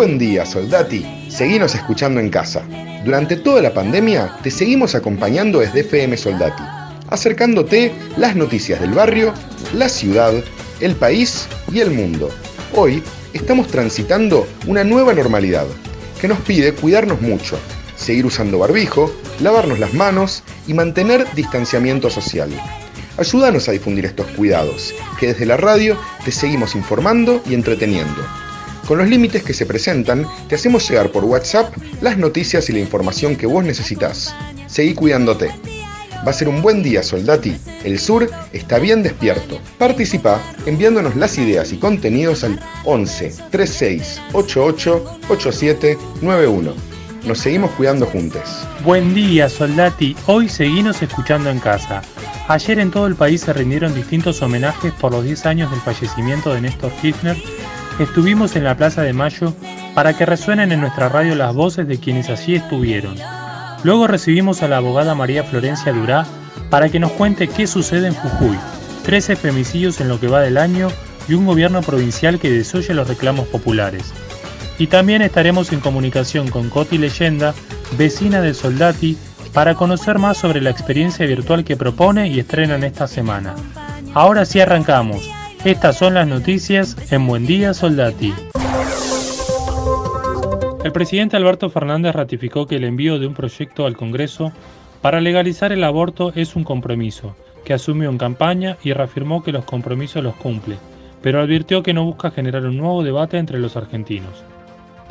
Buen día, soldati. Seguimos escuchando en casa. Durante toda la pandemia te seguimos acompañando desde FM Soldati, acercándote las noticias del barrio, la ciudad, el país y el mundo. Hoy estamos transitando una nueva normalidad que nos pide cuidarnos mucho, seguir usando barbijo, lavarnos las manos y mantener distanciamiento social. Ayúdanos a difundir estos cuidados, que desde la radio te seguimos informando y entreteniendo. Con los límites que se presentan, te hacemos llegar por WhatsApp las noticias y la información que vos necesitas. Seguí cuidándote. Va a ser un buen día, soldati. El sur está bien despierto. Participa enviándonos las ideas y contenidos al 11 36 88 87 91. Nos seguimos cuidando juntos. Buen día, soldati. Hoy seguimos escuchando en casa. Ayer en todo el país se rindieron distintos homenajes por los 10 años del fallecimiento de Néstor Kirchner. Estuvimos en la Plaza de Mayo para que resuenen en nuestra radio las voces de quienes allí estuvieron. Luego recibimos a la abogada María Florencia Durá para que nos cuente qué sucede en Jujuy. 13 femicidios en lo que va del año y un gobierno provincial que desoye los reclamos populares. Y también estaremos en comunicación con Coti Leyenda, vecina de Soldati, para conocer más sobre la experiencia virtual que propone y estrenan esta semana. Ahora sí arrancamos. Estas son las noticias en Buen Día Soldati. El presidente Alberto Fernández ratificó que el envío de un proyecto al Congreso para legalizar el aborto es un compromiso que asumió en campaña y reafirmó que los compromisos los cumple, pero advirtió que no busca generar un nuevo debate entre los argentinos.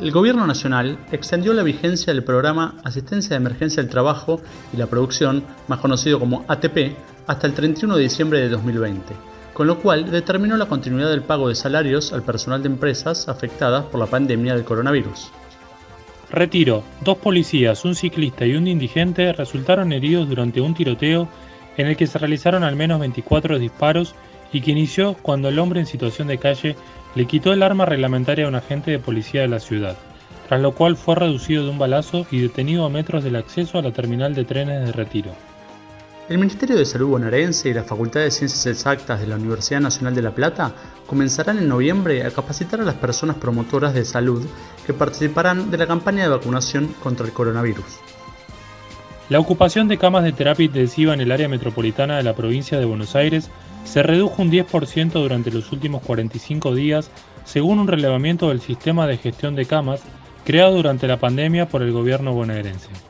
El Gobierno Nacional extendió la vigencia del programa Asistencia de Emergencia del Trabajo y la Producción, más conocido como ATP, hasta el 31 de diciembre de 2020, con lo cual determinó la continuidad del pago de salarios al personal de empresas afectadas por la pandemia del coronavirus. Retiro. Dos policías, un ciclista y un indigente resultaron heridos durante un tiroteo en el que se realizaron al menos 24 disparos y que inició cuando el hombre en situación de calle le quitó el arma reglamentaria a un agente de policía de la ciudad, tras lo cual fue reducido de un balazo y detenido a metros del acceso a la terminal de trenes de retiro. El Ministerio de Salud bonaerense y la Facultad de Ciencias Exactas de la Universidad Nacional de La Plata comenzarán en noviembre a capacitar a las personas promotoras de salud que participarán de la campaña de vacunación contra el coronavirus. La ocupación de camas de terapia intensiva en el área metropolitana de la provincia de Buenos Aires se redujo un 10% durante los últimos 45 días, según un relevamiento del sistema de gestión de camas creado durante la pandemia por el gobierno bonaerense.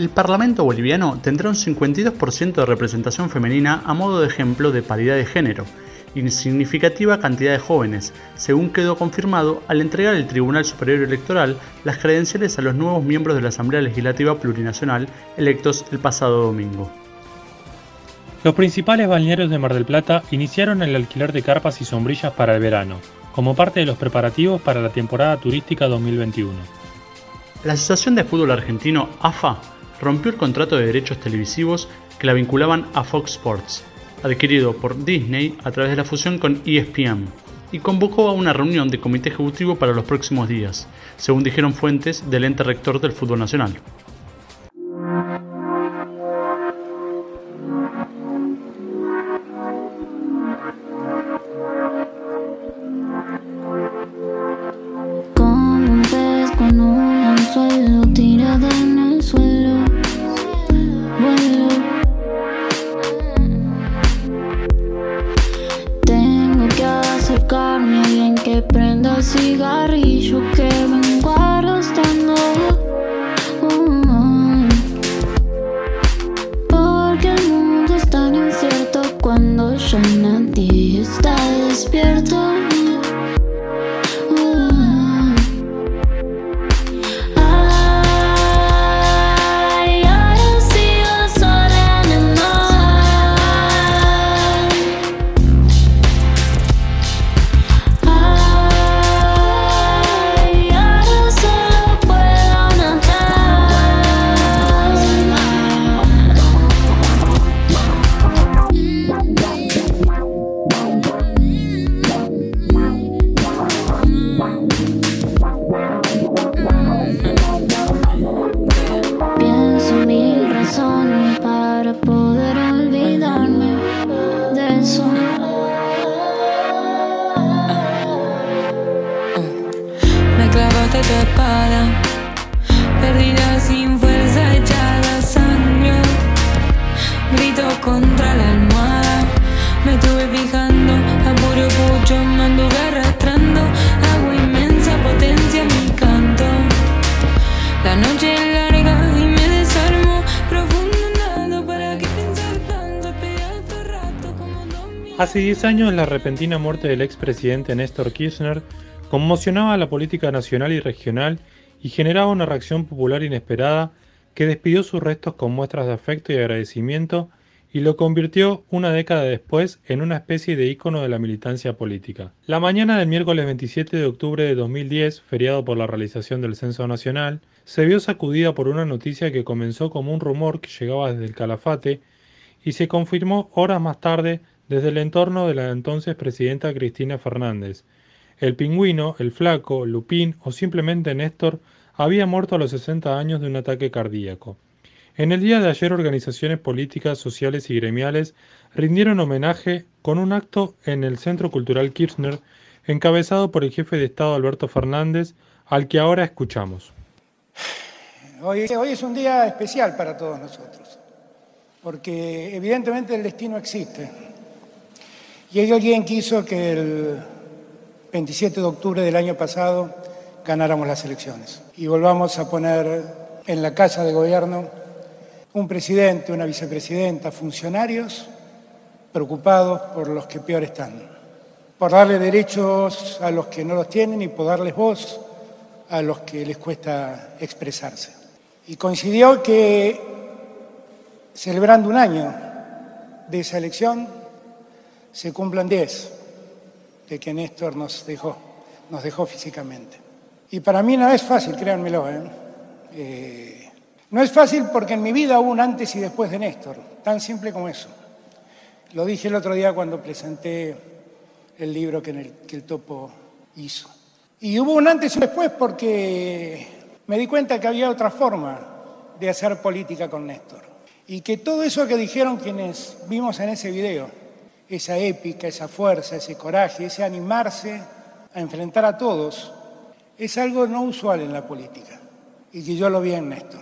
El Parlamento boliviano tendrá un 52% de representación femenina a modo de ejemplo de paridad de género y significativa cantidad de jóvenes, según quedó confirmado al entregar el Tribunal Superior Electoral las credenciales a los nuevos miembros de la Asamblea Legislativa Plurinacional electos el pasado domingo. Los principales balnearios de Mar del Plata iniciaron el alquiler de carpas y sombrillas para el verano, como parte de los preparativos para la temporada turística 2021. La Asociación de Fútbol Argentino, AFA, rompió el contrato de derechos televisivos que la vinculaban a Fox Sports, adquirido por Disney a través de la fusión con ESPN, y convocó a una reunión de comité ejecutivo para los próximos días, según dijeron fuentes del ente rector del fútbol nacional. 10 años la repentina muerte del expresidente Néstor Kirchner conmocionaba a la política nacional y regional y generaba una reacción popular inesperada que despidió sus restos con muestras de afecto y agradecimiento y lo convirtió una década después en una especie de ícono de la militancia política. La mañana del miércoles 27 de octubre de 2010, feriado por la realización del Censo Nacional, se vio sacudida por una noticia que comenzó como un rumor que llegaba desde el Calafate y se confirmó horas más tarde desde el entorno de la entonces presidenta Cristina Fernández. El pingüino, el flaco, Lupín o simplemente Néstor había muerto a los 60 años de un ataque cardíaco. En el día de ayer organizaciones políticas, sociales y gremiales rindieron homenaje con un acto en el Centro Cultural Kirchner encabezado por el jefe de Estado Alberto Fernández, al que ahora escuchamos. Hoy, hoy es un día especial para todos nosotros, porque evidentemente el destino existe. Y alguien quiso que el 27 de octubre del año pasado ganáramos las elecciones y volvamos a poner en la casa de gobierno un presidente, una vicepresidenta, funcionarios preocupados por los que peor están, por darle derechos a los que no los tienen y por darles voz a los que les cuesta expresarse. Y coincidió que, celebrando un año de esa elección, se cumplan diez de que Néstor nos dejó, nos dejó físicamente. Y para mí no es fácil, créanmelo. ¿eh? Eh, no es fácil porque en mi vida hubo un antes y después de Néstor, tan simple como eso. Lo dije el otro día cuando presenté el libro que, en el, que el topo hizo. Y hubo un antes y después porque me di cuenta que había otra forma de hacer política con Néstor. Y que todo eso que dijeron quienes vimos en ese video, esa épica, esa fuerza, ese coraje, ese animarse a enfrentar a todos, es algo no usual en la política. Y que yo lo vi en Néstor.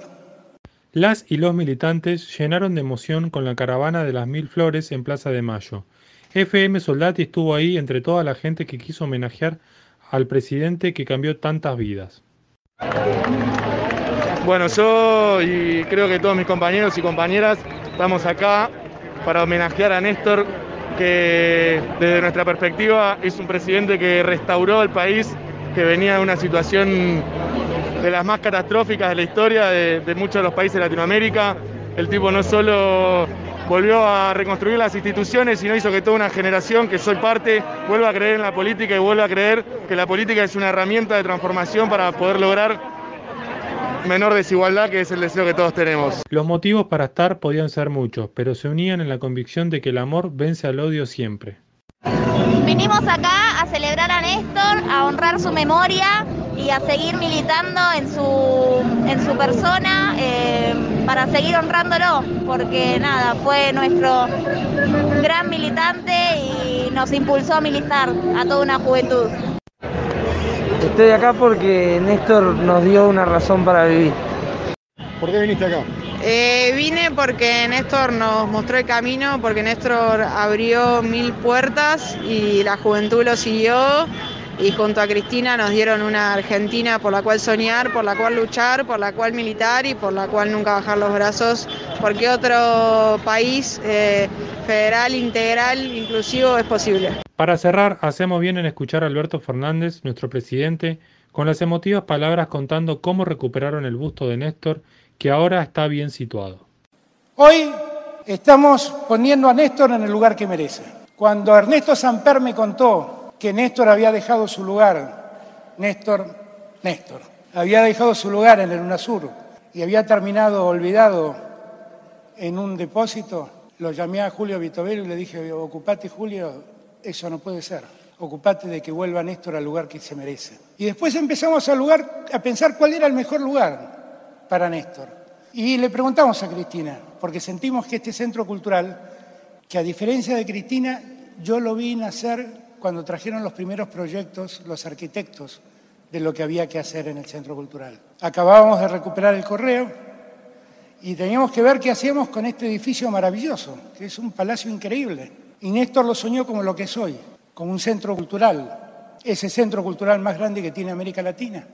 Las y los militantes llenaron de emoción con la caravana de las mil flores en Plaza de Mayo. FM Soldati estuvo ahí entre toda la gente que quiso homenajear al presidente que cambió tantas vidas. Bueno, yo y creo que todos mis compañeros y compañeras estamos acá para homenajear a Néstor, que desde nuestra perspectiva es un presidente que restauró el país, que venía de una situación de las más catastróficas de la historia de, de muchos de los países de Latinoamérica. El tipo no solo volvió a reconstruir las instituciones, sino hizo que toda una generación que soy parte vuelva a creer en la política y vuelva a creer que la política es una herramienta de transformación para poder lograr menor desigualdad, que es el deseo que todos tenemos. Los motivos para estar podían ser muchos, pero se unían en la convicción de que el amor vence al odio siempre. Vinimos acá a celebrar a Néstor, a honrar su memoria y a seguir militando en su, en su persona eh, para seguir honrándolo, porque nada, fue nuestro gran militante y nos impulsó a militar a toda una juventud. Estoy acá porque Néstor nos dio una razón para vivir. ¿Por qué viniste acá? Eh, vine porque Néstor nos mostró el camino, porque Néstor abrió mil puertas y la juventud lo siguió y junto a Cristina nos dieron una Argentina por la cual soñar, por la cual luchar, por la cual militar y por la cual nunca bajar los brazos, porque otro país eh, federal, integral, inclusivo es posible. Para cerrar, hacemos bien en escuchar a Alberto Fernández, nuestro presidente, con las emotivas palabras contando cómo recuperaron el busto de Néstor, que ahora está bien situado. Hoy estamos poniendo a Néstor en el lugar que merece. Cuando Ernesto Samper me contó que Néstor había dejado su lugar, Néstor, Néstor, había dejado su lugar en el UNASUR y había terminado olvidado en un depósito, lo llamé a Julio Vitovelo y le dije, ocupate Julio, eso no puede ser. Ocupate de que vuelva Néstor al lugar que se merece. Y después empezamos a, lugar, a pensar cuál era el mejor lugar para Néstor. Y le preguntamos a Cristina, porque sentimos que este centro cultural, que a diferencia de Cristina, yo lo vi nacer cuando trajeron los primeros proyectos los arquitectos de lo que había que hacer en el Centro Cultural. Acabábamos de recuperar el correo y teníamos que ver qué hacíamos con este edificio maravilloso, que es un palacio increíble. Y Néstor lo soñó como lo que es hoy, como un centro cultural, ese centro cultural más grande que tiene América Latina.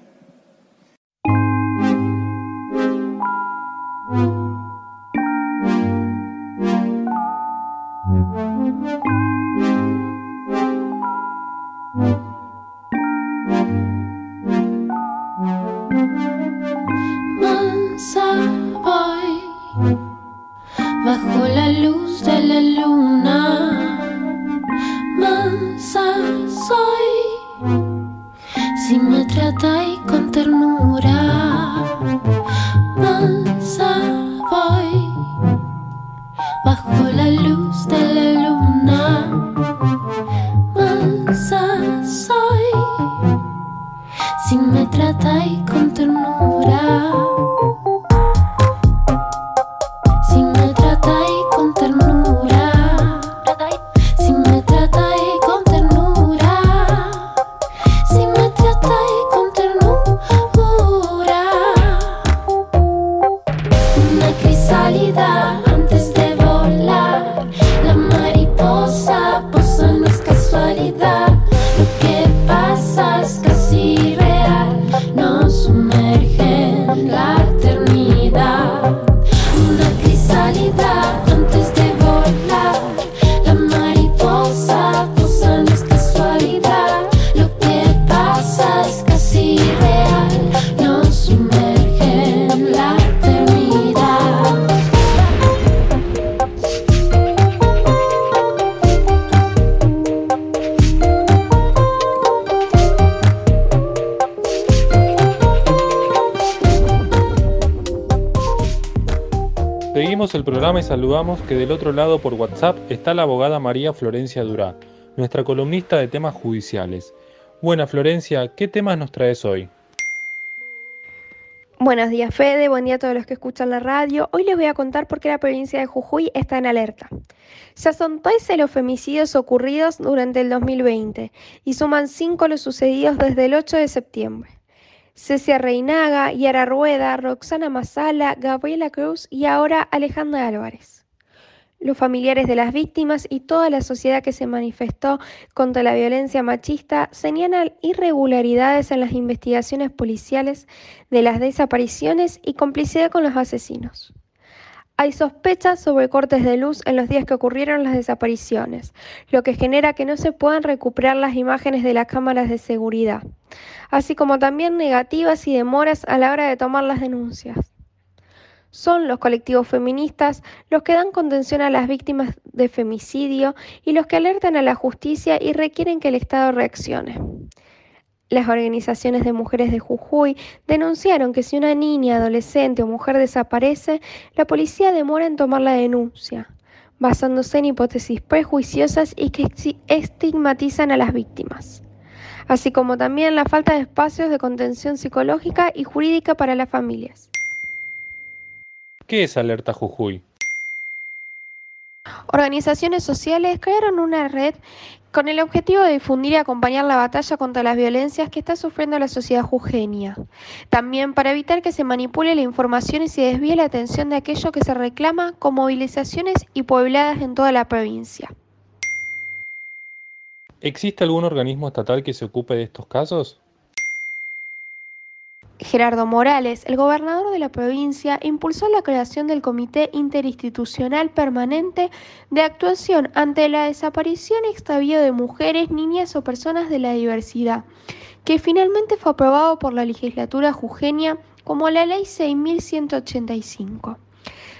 Bajo la luz de la luna. Mansa soy Saludamos que del otro lado por WhatsApp está la abogada María Florencia Durá, nuestra columnista de temas judiciales. Buena Florencia, ¿qué temas nos traes hoy? Buenos días Fede, buen día a todos los que escuchan la radio. Hoy les voy a contar por qué la provincia de Jujuy está en alerta. Ya son 13 los femicidios ocurridos durante el 2020 y suman 5 los sucedidos desde el 8 de septiembre. Cecia Reinaga, Yara Rueda, Roxana Masala, Gabriela Cruz y ahora Alejandra Álvarez. Los familiares de las víctimas y toda la sociedad que se manifestó contra la violencia machista señalan irregularidades en las investigaciones policiales de las desapariciones y complicidad con los asesinos. Hay sospechas sobre cortes de luz en los días que ocurrieron las desapariciones, lo que genera que no se puedan recuperar las imágenes de las cámaras de seguridad, así como también negativas y demoras a la hora de tomar las denuncias. Son los colectivos feministas los que dan contención a las víctimas de femicidio y los que alertan a la justicia y requieren que el Estado reaccione. Las organizaciones de mujeres de Jujuy denunciaron que si una niña, adolescente o mujer desaparece, la policía demora en tomar la denuncia, basándose en hipótesis prejuiciosas y que estigmatizan a las víctimas, así como también la falta de espacios de contención psicológica y jurídica para las familias. ¿Qué es Alerta Jujuy? Organizaciones sociales crearon una red con el objetivo de difundir y acompañar la batalla contra las violencias que está sufriendo la sociedad jujeña. También para evitar que se manipule la información y se desvíe la atención de aquello que se reclama con movilizaciones y puebladas en toda la provincia. ¿Existe algún organismo estatal que se ocupe de estos casos? Gerardo Morales, el gobernador de la provincia, impulsó la creación del Comité Interinstitucional Permanente de Actuación ante la desaparición y extravío de mujeres, niñas o personas de la diversidad, que finalmente fue aprobado por la legislatura jujeña como la Ley 6185.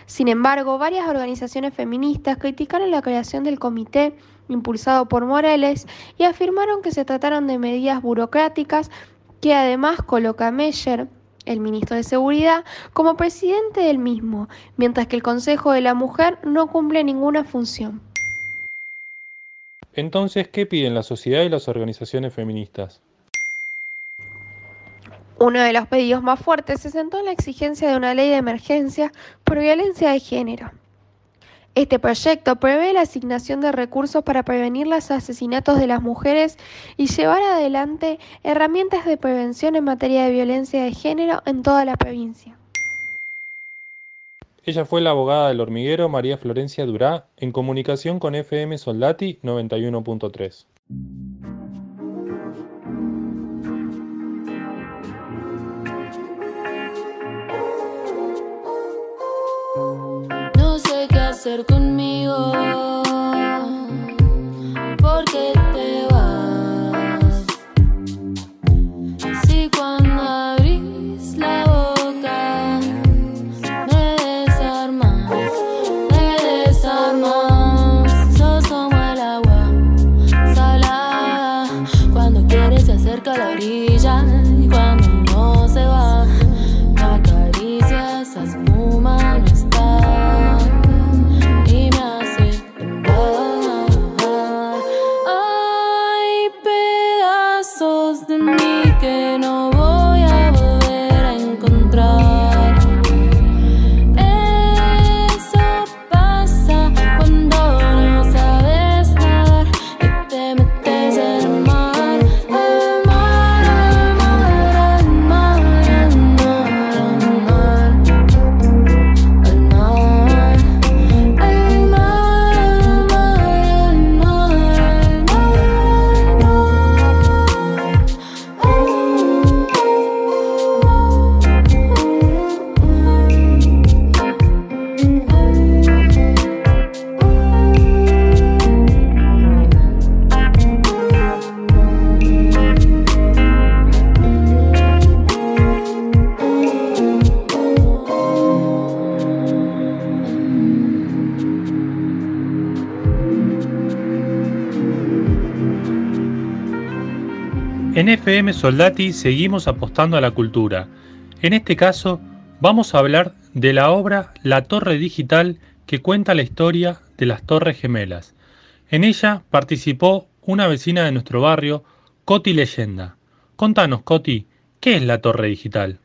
Sin embargo, varias organizaciones feministas criticaron la creación del comité impulsado por Morales y afirmaron que se trataron de medidas burocráticas que además coloca a Meyer, el ministro de Seguridad, como presidente del mismo, mientras que el Consejo de la Mujer no cumple ninguna función. Entonces, ¿qué piden la sociedad y las organizaciones feministas? Uno de los pedidos más fuertes se sentó en la exigencia de una ley de emergencia por violencia de género. Este proyecto prevé la asignación de recursos para prevenir los asesinatos de las mujeres y llevar adelante herramientas de prevención en materia de violencia de género en toda la provincia. Ella fue la abogada del hormiguero María Florencia Durá en comunicación con FM Soldati 91.3. conmigo. Porque te vas. Si cuando abrís la boca me desarmas, me desarmas. Sos como el agua salada. Cuando quieres se acerca a la orilla En FM Soldati seguimos apostando a la cultura. En este caso, vamos a hablar de la obra La Torre Digital que cuenta la historia de las Torres Gemelas. En ella participó una vecina de nuestro barrio, Coti Leyenda. Contanos, Coti, ¿qué es la Torre Digital?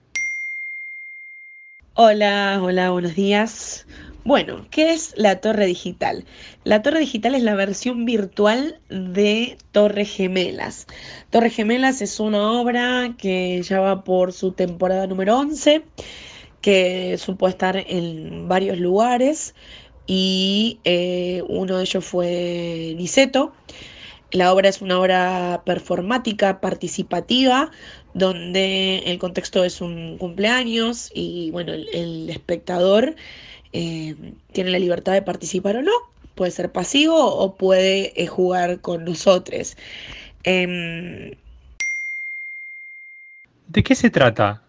Hola, hola, buenos días. Bueno, ¿qué es la Torre Digital? La Torre Digital es la versión virtual de Torre Gemelas. Torre Gemelas es una obra que ya va por su temporada número 11, que supo estar en varios lugares y eh, uno de ellos fue Niceto. La obra es una obra performática, participativa, donde el contexto es un cumpleaños y bueno, el, el espectador eh, tiene la libertad de participar o no. Puede ser pasivo o puede eh, jugar con nosotros. Em, ¿De qué se trata?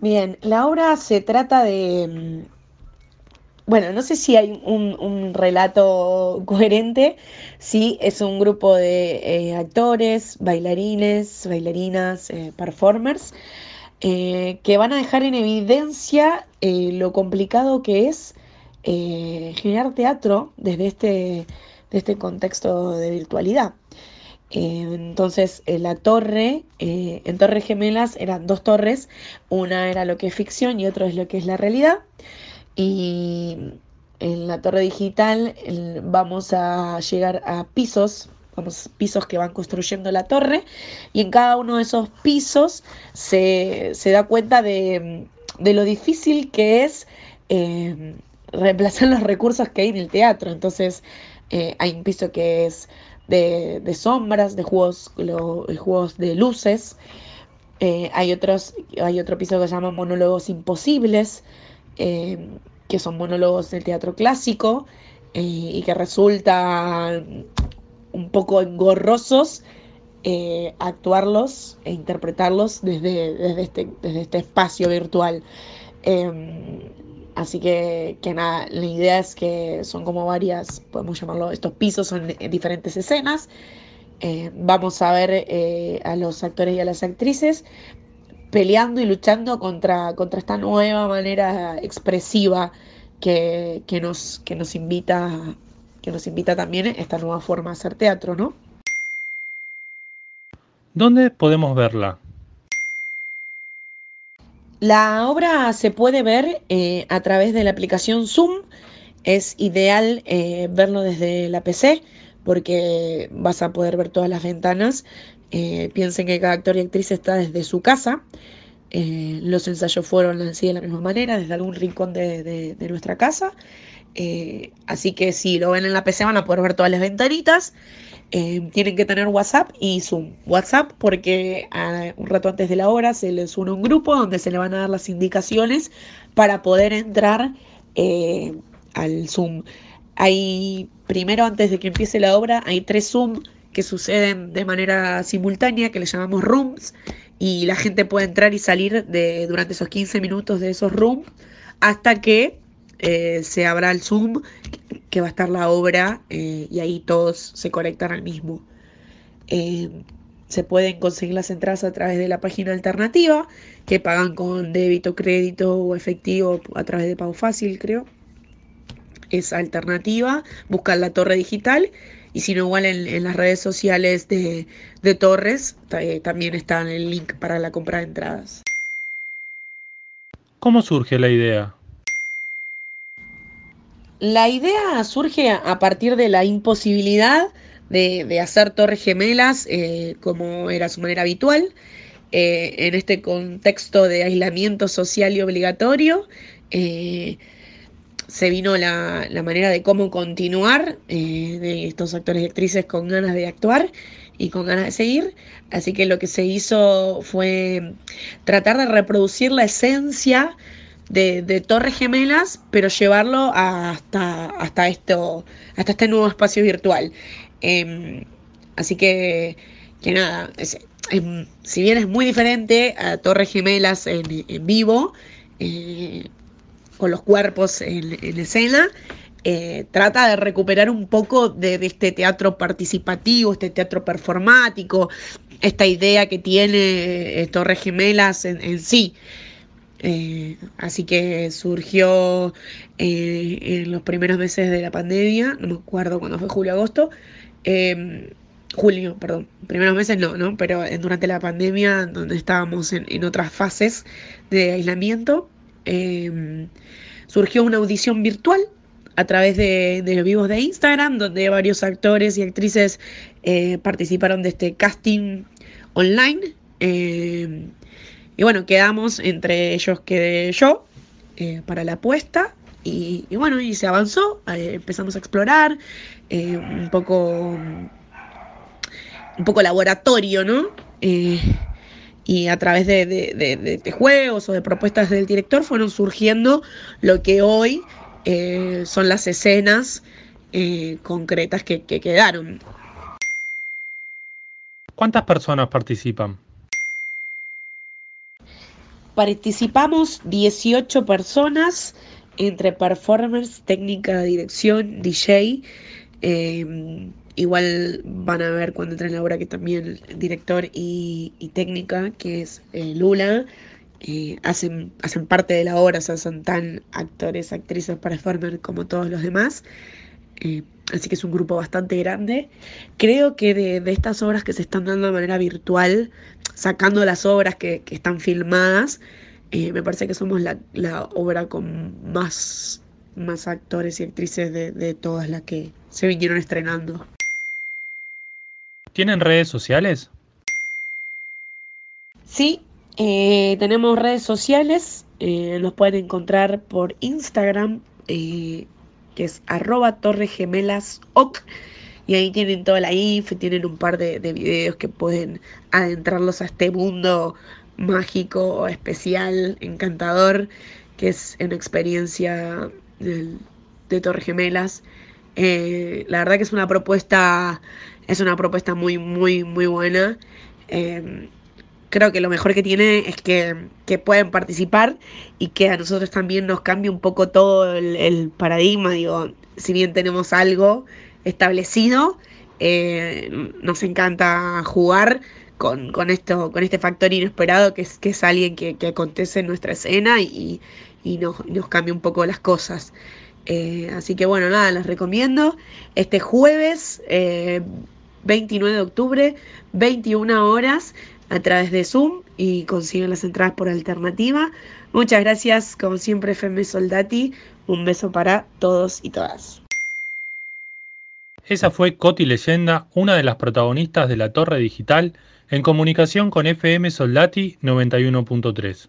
Bien, la obra se trata de... mm, Bueno, no sé si hay un, un relato coherente, sí, es un grupo de eh, actores, bailarines, bailarinas, performers, eh, que van a dejar en evidencia eh, lo complicado que es eh, generar teatro desde este, este contexto de virtualidad. Entonces, la torre, en Torres Gemelas eran dos torres, una era lo que es ficción y otra es lo que es la realidad. Y en la torre digital vamos a llegar a pisos, pisos que van construyendo la torre, y en cada uno de esos pisos se, se da cuenta de, de lo difícil que es eh, reemplazar los recursos que hay en el teatro. Entonces, eh, hay un piso que es de, de sombras, de juegos, lo- de juegos de luces. Eh, hay otros, hay otro piso que se llama monólogos imposibles, eh, que son monólogos del teatro clásico eh, y que resultan un poco engorrosos eh, actuarlos e interpretarlos desde, desde, este, desde este espacio virtual. Em, así que, que nada, la idea es que son como varias, podemos llamarlo, estos pisos son diferentes escenas. Eh, vamos a ver eh, a los actores y a las actrices peleando y luchando contra, contra esta nueva manera expresiva que, que nos, que nos invita, que nos invita también esta nueva forma de hacer teatro, ¿no? ¿Dónde podemos verla? La obra se puede ver eh, a través de la aplicación Zoom. Es ideal eh, verlo desde la PC porque vas a poder ver todas las ventanas. Eh, piensen que cada actor y actriz está desde su casa. los ensayos fueron así de la misma manera, desde algún rincón de, de nuestra casa. Así que si lo ven en la PC van a poder ver todas las ventanitas. Eh, tienen que tener WhatsApp y Zoom. WhatsApp porque ah, un rato antes de la hora se les une un grupo donde se le van a dar las indicaciones para poder entrar eh, al Zoom. Hay, primero antes de que empiece la obra, hay tres Zoom que suceden de manera simultánea, que le llamamos rooms, y la gente puede entrar y salir de, durante esos 15 minutos de esos rooms hasta que eh, se abra el Zoom que va a estar la obra eh, y ahí todos se conectan al mismo. Eh, se pueden conseguir las entradas a través de la página alternativa, que pagan con débito, crédito o efectivo a través de pago fácil, creo. Es alternativa, buscan la torre digital y si no, igual en, las redes sociales de, de Torres también está el link para la compra de entradas. ¿Cómo surge la idea? La idea surge a partir de la imposibilidad de, hacer torres gemelas eh, como era su manera habitual. Eh, en este contexto de aislamiento social y obligatorio, eh, se vino la, manera de cómo continuar de estos actores y actrices con ganas de actuar y con ganas de seguir. Así que lo que se hizo fue tratar de reproducir la esencia de, Torres Gemelas, pero llevarlo hasta, hasta, esto, hasta este nuevo espacio virtual. Em, así que, que nada, si bien es muy diferente a Torres Gemelas en, vivo, eh, con los cuerpos en, escena, eh, trata de recuperar un poco de, este teatro participativo, este teatro performático, esta idea que tiene eh, Torres Gemelas en sí. Eh, así que surgió eh, en los primeros meses de la pandemia, no me acuerdo cuándo fue julio, agosto, em, julio, perdón, primeros meses no, ¿no? Pero durante la pandemia, donde estábamos en, otras fases de aislamiento, em, surgió una audición virtual a través de, de, los vivos de Instagram, donde varios actores y actrices eh, participaron de este casting online. Y bueno, quedamos, entre ellos quedé yo eh, para la apuesta. Y, bueno, y se avanzó, eh, empezamos a explorar, eh, un poco un poco laboratorio, ¿no? y a través de, juegos o de propuestas del director fueron surgiendo lo que hoy son las escenas concretas que quedaron. ¿Cuántas personas participan? Participamos 18 personas entre performance, técnica, dirección, DJ. Em, igual van a ver cuando entren la obra que también director y, técnica, que es eh, Lula, eh, hacen, hacen parte de la obra, o sea, son tan actores, actrices, performers como todos los demás. Eh, así que es un grupo bastante grande. Creo que de, estas obras que se están dando de manera virtual, sacando las obras que, están filmadas, eh, me parece que somos la, obra con más, más actores y actrices de, todas las que se vinieron estrenando. ¿Tienen redes sociales? Sí, eh, tenemos redes sociales. nos pueden encontrar por Instagram que es arroba torregemelasOc. Y ahí tienen toda la info, tienen un par de, videos que pueden adentrarlos a este mundo mágico, especial, encantador, que es una experiencia de, Torre Gemelas. Eh, la verdad que es una propuesta, es una propuesta muy, muy, muy buena. Eh, creo que lo mejor que tiene es que, pueden participar y que a nosotros también nos cambie un poco todo el, paradigma. Digo, si bien tenemos algo establecido, eh, nos encanta jugar con, esto, con este factor inesperado que es, que es alguien que, acontece en nuestra escena y, nos, nos, cambia un poco las cosas. Eh, así que bueno, nada, les recomiendo. Este jueves 29 de octubre, 21 horas, a través de Zoom y consiguen las entradas por alternativa. Muchas gracias, como siempre, FM Soldati. Un beso para todos y todas. Esa fue Coti Leyenda, una de las protagonistas de la Torre Digital, en comunicación con FM Soldati 91.3.